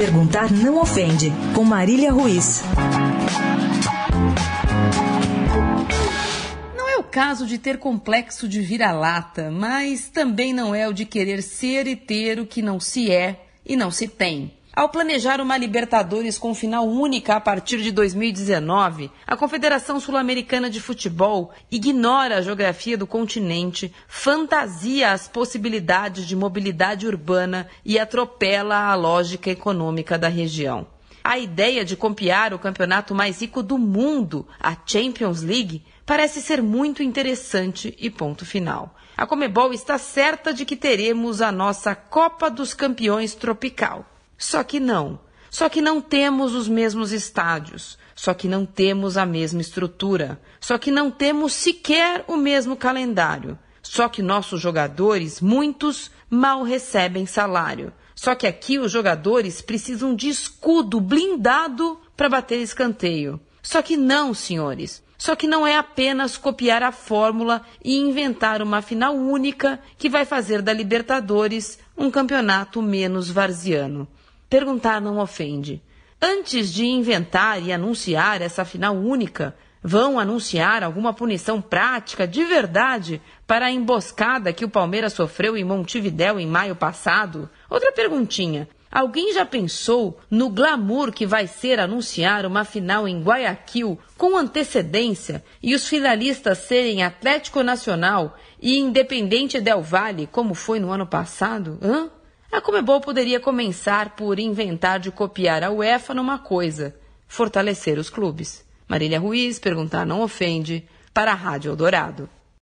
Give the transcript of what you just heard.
Perguntar não ofende, com Marília Ruiz. Não é o caso de ter complexo de vira-lata, mas também não é o de querer ser e ter o que não se é e não se tem. Ao planejar uma Libertadores com final única a partir de 2019, a Confederação Sul-Americana de Futebol ignora a geografia do continente, fantasia as possibilidades de mobilidade urbana e atropela a lógica econômica da região. A ideia de copiar o campeonato mais rico do mundo, a Champions League, parece ser muito interessante e ponto final. A Comebol está certa de que teremos a nossa Copa dos Campeões Tropical. Só que não. Só que não temos os mesmos estádios. Só que não temos a mesma estrutura. Só que não temos sequer o mesmo calendário. Só que nossos jogadores, muitos, mal recebem salário. Só que aqui os jogadores precisam de escudo blindado para bater escanteio. Só que não, senhores. Só que não é apenas copiar a fórmula e inventar uma final única que vai fazer da Libertadores um campeonato menos varziano. Perguntar não ofende. Antes de inventar e anunciar essa final única, vão anunciar alguma punição prática de verdade para a emboscada que o Palmeiras sofreu em Montevidéu em maio passado? Outra perguntinha. Alguém já pensou no glamour que vai ser anunciar uma final em Guayaquil com antecedência e os finalistas serem Atlético Nacional e Independente Del Valle, como foi no ano passado? Hã? A Comebol poderia começar por inventar de copiar a UEFA numa coisa: fortalecer os clubes. Marília Ruiz, perguntar não ofende, para a Rádio Eldorado.